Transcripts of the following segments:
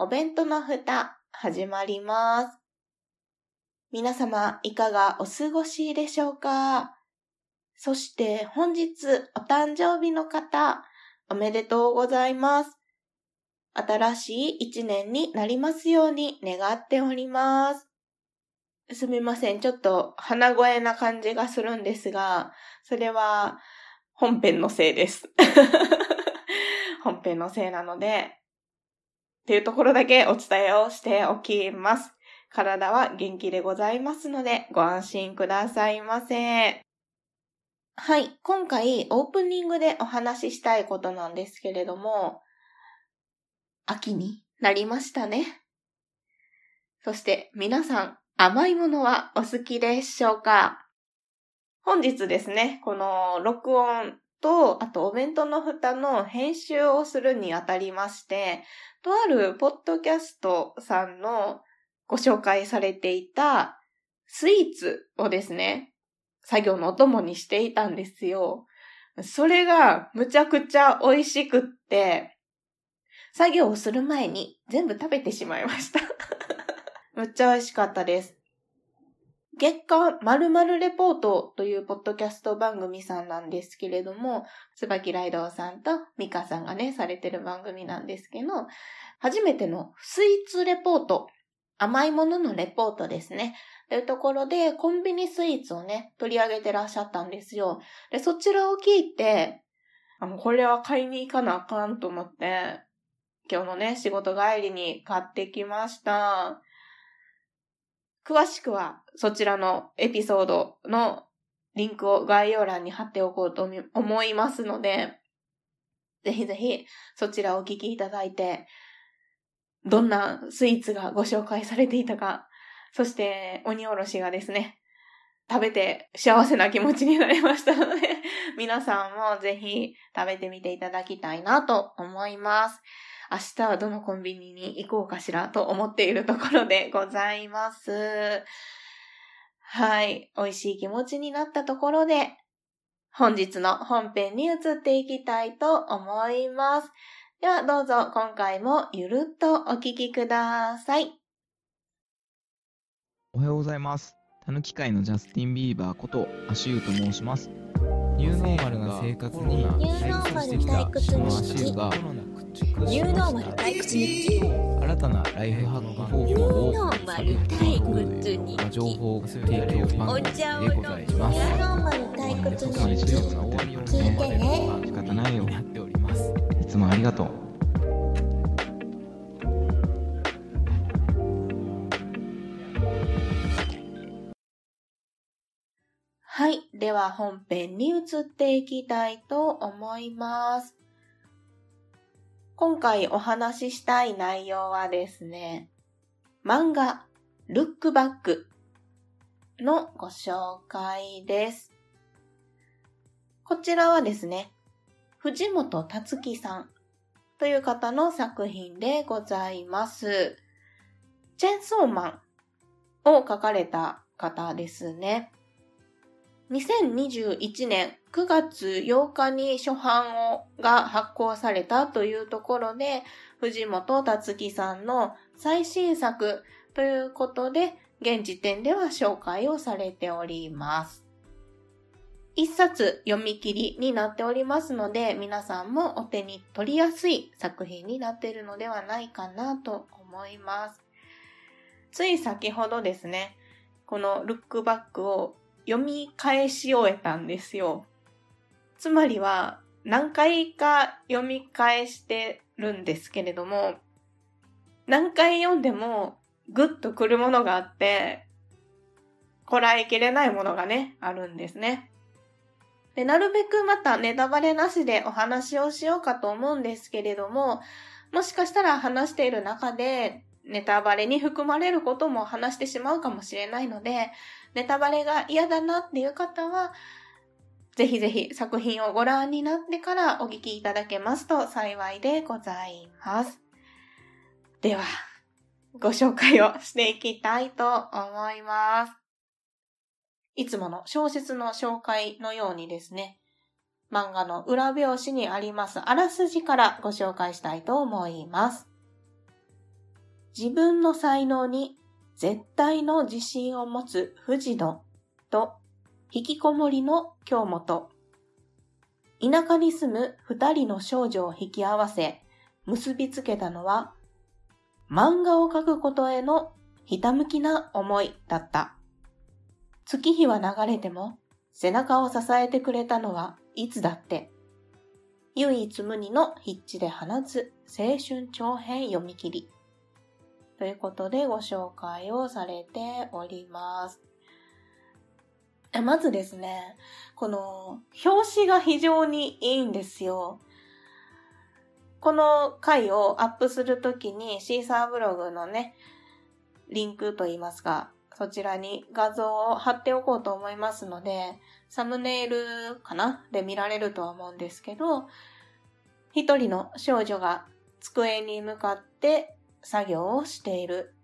お弁当の蓋、始まります。皆様、いかがお過ごしでしょうか？そして本日お誕生日の方、おめでとうございます。新しい一年になりますように願っております。すみません。ちょっと鼻声な感じがするんですが、それは本編のせいです。本編のせいなので、っていうところだけお伝えをしておきます。体は元気でございますので、ご安心くださいませ。はい。今回オープニングでお話ししたいことなんですけれども、秋になりましたね。そして皆さん、甘いものはお好きでしょうか？本日ですね、この録音と、あとお弁当の蓋の編集をするにあたりまして、とあるポッドキャストさんのご紹介されていたスイーツをですね、作業のお供にしていたんですよ。それがむちゃくちゃ美味しくって、作業をする前に全部食べてしまいました むっちゃ美味しかったです。月間〇〇レポートというポッドキャスト番組さんなんですけれども、椿ライドさんとミカさんがね、されてる番組なんですけど、初めてのスイーツレポート、甘いもののレポートですね。というところで、コンビニスイーツをね、取り上げてらっしゃったんですよ。で、そちらを聞いて、あの、これは買いに行かなあかんと思って、今日のね、仕事帰りに買ってきました。詳しくはそちらのエピソードのリンクを概要欄に貼っておこうと思いますので、ぜひぜひそちらをお聞きいただいて、どんなスイーツがご紹介されていたか、そして鬼おろしがですね、食べて幸せな気持ちになりましたので、皆さんもぜひ食べてみていただきたいなと思います。明日はどのコンビニに行こうかしらと思っているところでございます。はい。美味しい気持ちになったところで、本日の本編に移っていきたいと思います。ではどうぞ今回もゆるっとお聞きください。おはようございます。たぬき界のジャスティン・ビーバーことアシューと申します。ニューノーマルな生活に退屈してきたそのアシューがニューノーマル退屈日記新たなライフハック方法を情報提供番組でございます。ニューノーマル退屈日記聞いてね。仕方ないようになっております。いつもありがとう。はい。では本編に移っていきたいと思います。今回お話ししたい内容はですね、漫画、ルックバックのご紹介です。こちらはですね、藤本達樹さんという方の作品でございます。チェンソーマンを書かれた方ですね。2021年9月8日に初版をが発行されたというところで、藤本達樹さんの最新作ということで、現時点では紹介をされております。一冊読み切りになっておりますので、皆さんもお手に取りやすい作品になっているのではないかなと思います。つい先ほどですね、このルックバックを読み返し終えたんですよ。つまりは何回か読み返してるんですけれども、何回読んでもグッとくるものがあって、こらえきれないものがね、あるんですね。で、なるべくまたネタバレなしでお話をしようかと思うんですけれども、もしかしたら話している中でネタバレに含まれることも話してしまうかもしれないので、ネタバレが嫌だなっていう方は、ぜひぜひ作品をご覧になってからお聞きいただけますと幸いでございます。では、ご紹介をしていきたいと思います。いつもの小説の紹介のようにですね、漫画の裏表紙にありますあらすじからご紹介したいと思います。自分の才能に絶対の自信を持つ藤野と引きこもりの京本。田舎に住む二人の少女を引き合わせ結びつけたのは漫画を描くことへのひたむきな思いだった。月日は流れても背中を支えてくれたのはいつだって。唯一無二の筆致で放つ青春長編読み切り。ということでご紹介をされております。まずですね、この表紙が非常にいいんですよ。この回をアップするときにシーサーブログのね、リンクといいますか、そちらに画像を貼っておこうと思いますので、サムネイルかな？で見られるとは思うんですけど、一人の少女が机に向かって作業をしている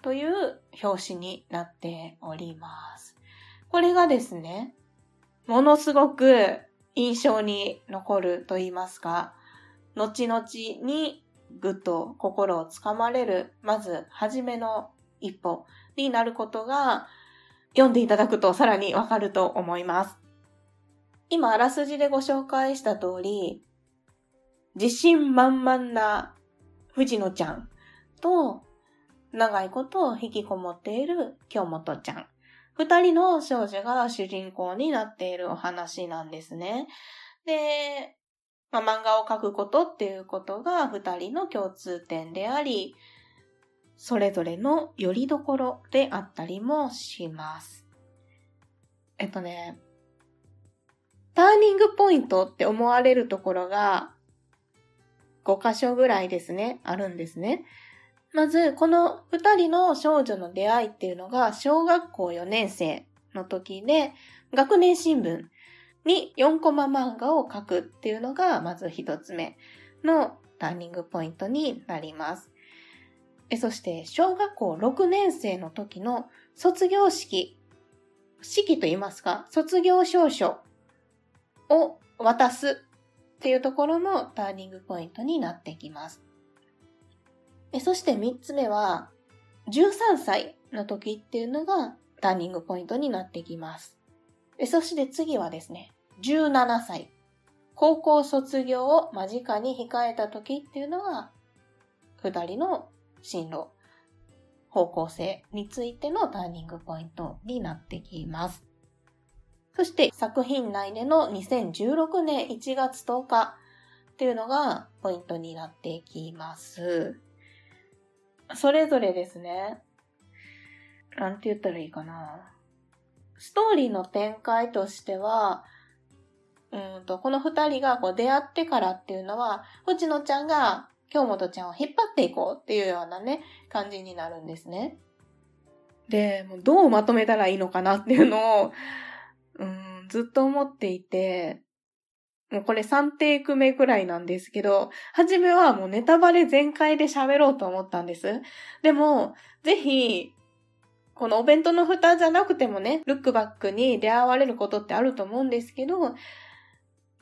という表紙になっております。これがですね、ものすごく印象に残ると言いますか、後々にぐっと心をつかまれる、まず初めの一歩になることが読んでいただくとさらにわかると思います。今あらすじでご紹介した通り、自信満々な藤野ちゃんと、長いこと引きこもっている京本ちゃん。二人の少女が主人公になっているお話なんですね。で、まあ、漫画を描くことっていうことが二人の共通点であり、それぞれの拠り所であったりもします。えっとね、ターニングポイントって思われるところが5箇所ぐらいですね、あるんですね。まず、この二人の少女の出会いっていうのが、小学校4年生の時で、学年新聞に4コマ漫画を描くっていうのが、まず一つ目のターニングポイントになります。そして、小学校6年生の時の卒業式、式と言いますか、卒業証書を渡すっていうところのターニングポイントになってきます。そして三つ目は、13歳の時っていうのがターニングポイントになってきます。そして次はですね、17歳。高校卒業を間近に控えた時っていうのが、二人の進路、方向性についてのターニングポイントになってきます。そして作品内での2016年1月10日っていうのがポイントになってきます。それぞれですね。なんて言ったらいいかな。ストーリーの展開としては、うんと、この二人がこう出会ってからっていうのは、ち野ちゃんが京本ちゃんを引っ張っていこうっていうようなね、感じになるんですね。で、もうどうまとめたらいいのかなっていうのを、うん、ずっと思っていて、もうこれ3テイク目くらいなんですけど、はじめはもうネタバレ全開で喋ろうと思ったんです。でも、ぜひ、このお弁当の蓋じゃなくてもね、ルックバックに出会われることってあると思うんですけど、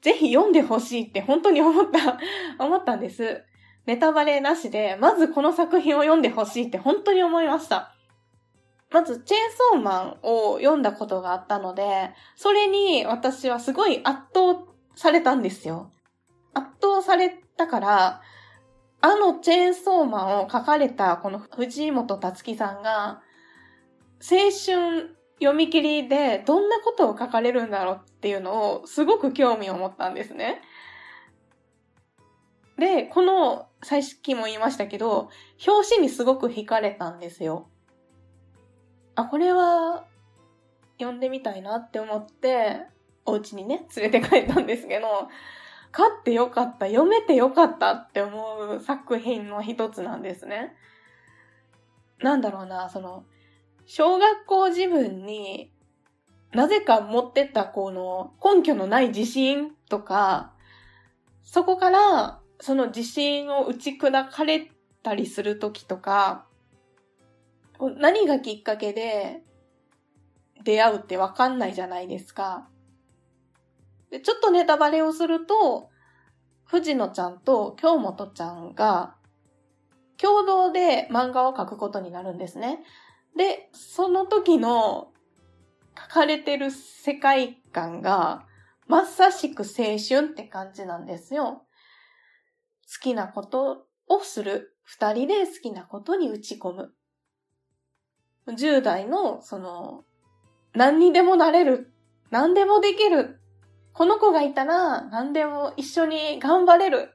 ぜひ読んでほしいって本当に思った、思ったんです。ネタバレなしで、まずこの作品を読んでほしいって本当に思いました。まず、チェーンソーマンを読んだことがあったので、それに私はすごい圧倒されたんですよ。圧倒されたから、あのチェーンソーマンを書かれたこの藤本達樹さんが、青春読み切りでどんなことを書かれるんだろうっていうのをすごく興味を持ったんですね。で、この、最初も言いましたけど、表紙にすごく惹かれたんですよ。あ、これは読んでみたいなって思って、お家にね、連れて帰ったんですけど、買ってよかった、読めてよかったって思う作品の一つなんですね。なんだろうな、その、小学校自分になぜか持ってったこの根拠のない自信とか、そこからその自信を打ち砕かれたりするときとか、何がきっかけで出会うってわかんないじゃないですか。でちょっとネタバレをすると、藤野ちゃんと京本ちゃんが共同で漫画を描くことになるんですね。で、その時の書かれてる世界観が、まさしく青春って感じなんですよ。好きなことをする。二人で好きなことに打ち込む。10代の、その、何にでもなれる。何でもできる。この子がいたら何でも一緒に頑張れる。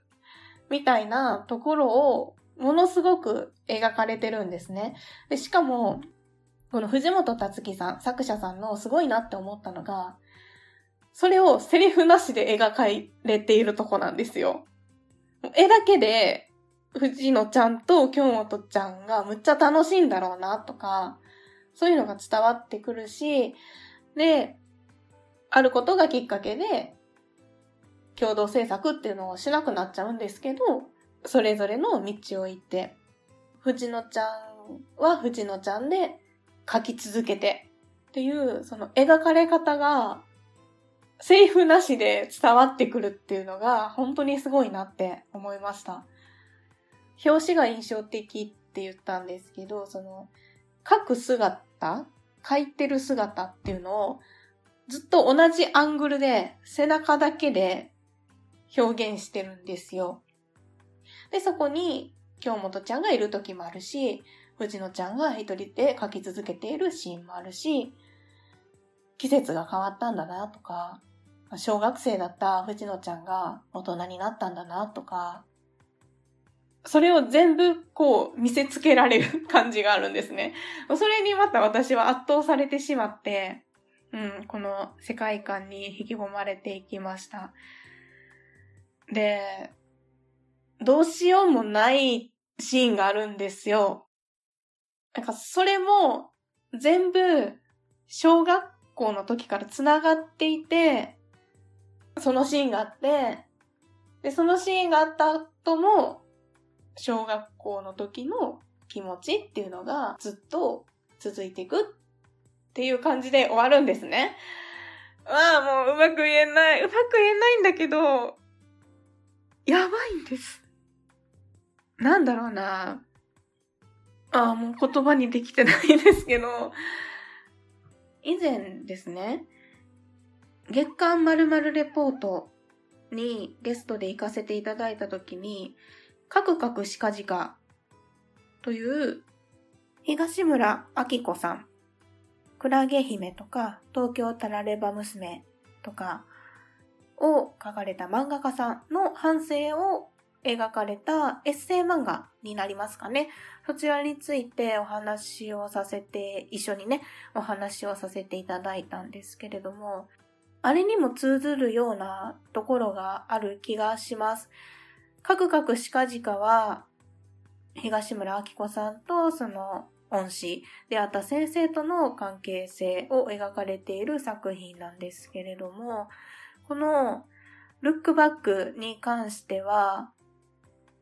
みたいなところをものすごく描かれてるんですね。で、しかも、この藤本達樹さん、作者さんのすごいなって思ったのが、それをセリフなしで描かれているとこなんですよ。絵だけで、藤野ちゃんと京本ちゃんがむっちゃ楽しいんだろうなとか、そういうのが伝わってくるし、で、あることがきっかけで、共同制作っていうのをしなくなっちゃうんですけど、それぞれの道を行って、藤野ちゃんは藤野ちゃんで、書き続けてっていう、その描かれ方が、セリフなしで伝わってくるっていうのが、本当にすごいなって思いました。表紙が印象的って言ったんですけど、その、書く姿書いてる姿っていうのを、ずっと同じアングルで、背中だけで表現してるんですよ。で、そこに、京本ちゃんがいる時もあるし、藤野ちゃんが一人で書き続けているシーンもあるし、季節が変わったんだなとか、小学生だった藤野ちゃんが大人になったんだなとか、それを全部こう見せつけられる感じがあるんですね。それにまた私は圧倒されてしまって、うん、この世界観に引き込まれていきました。で、どうしようもないシーンがあるんですよ。なんかそれも全部小学校の時から繋がっていて、そのシーンがあって、で、そのシーンがあった後も、小学校の時の気持ちっていうのがずっと続いていくっていう感じで終わるんですね。まあもううまく言えない。うまく言えないんだけど、やばいんです。なんだろうな。ああ、もう言葉にできてないですけど、以前ですね、月刊〇〇レポートにゲストで行かせていただいたときに、カクカクシカジカという東村明子さん、クラゲ姫とか東京タラレバ娘とかを書かれた漫画家さんの反省を描かれたエッセイ漫画になりますかね。そちらについてお話をさせて、一緒にね、お話をさせていただいたんですけれども、あれにも通ずるようなところがある気がします。かくかくしかじかは、東村明子さんとその恩師であった先生との関係性を描かれている作品なんですけれども、このルックバックに関しては、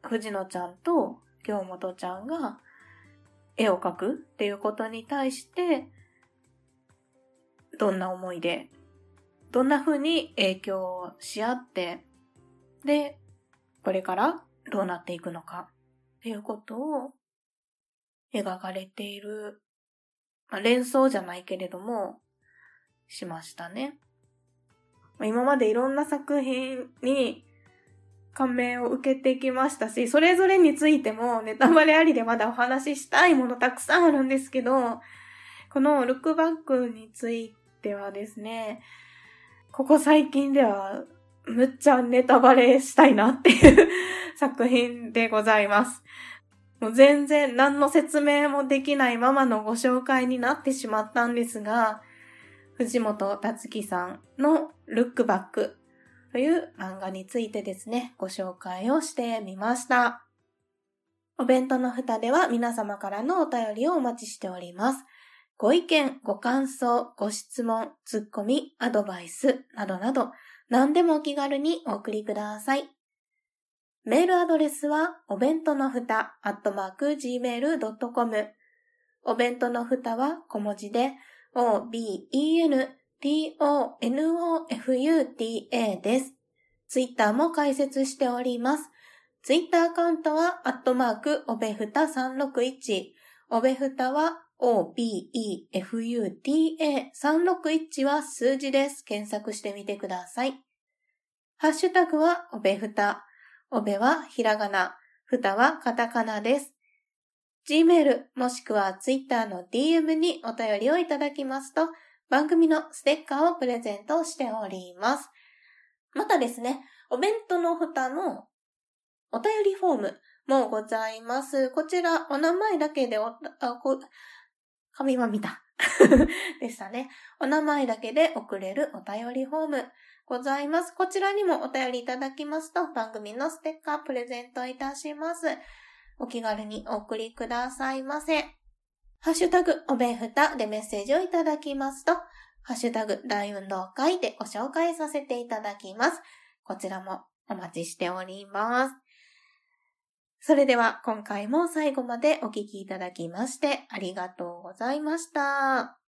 藤野ちゃんと京本ちゃんが絵を描くっていうことに対して、どんな思いで、どんな風に影響し合って、で、これからどうなっていくのかっていうことを描かれている、まあ、連想じゃないけれども、しましたね。今までいろんな作品に感銘を受けてきましたし、それぞれについてもネタバレありでまだお話ししたいものたくさんあるんですけど、このルックバックについてはですね、ここ最近ではむっちゃネタバレしたいなっていう 作品でございます。もう全然何の説明もできないままのご紹介になってしまったんですが、藤本達樹さんのルックバックという漫画についてですね、ご紹介をしてみました。お弁当の蓋では皆様からのお便りをお待ちしております。ご意見、ご感想、ご質問、ツッコミ、アドバイスなどなど何でもお気軽にお送りください。メールアドレスはお弁当のふた、アットマーク、gmail.com。お弁当のふたは小文字で、o-b-e-n-t-o-n-o-f-u-t-a です。ツイッターも開設しております。ツイッターアカウントは、アットマーク、おべふた361。おべふたは、o-b-e-f-u-t-a361 は数字です。検索してみてください。ハッシュタグは、おべふた。おべはひらがな。ふたはカタカナです。Gmail もしくは Twitter の DM にお便りをいただきますと、番組のステッカーをプレゼントしております。またですね、お弁当の蓋のお便りフォームもございます。こちら、お名前だけでお、あ、こ、神は見た。でしたね。お名前だけで送れるお便りフォームございます。こちらにもお便りいただきますと、番組のステッカープレゼントいたします。お気軽にお送りくださいませ。ハッシュタグ、おべふたでメッセージをいただきますと、ハッシュタグ、大運動会でご紹介させていただきます。こちらもお待ちしております。それでは今回も最後までお聴きいただきましてありがとうございました。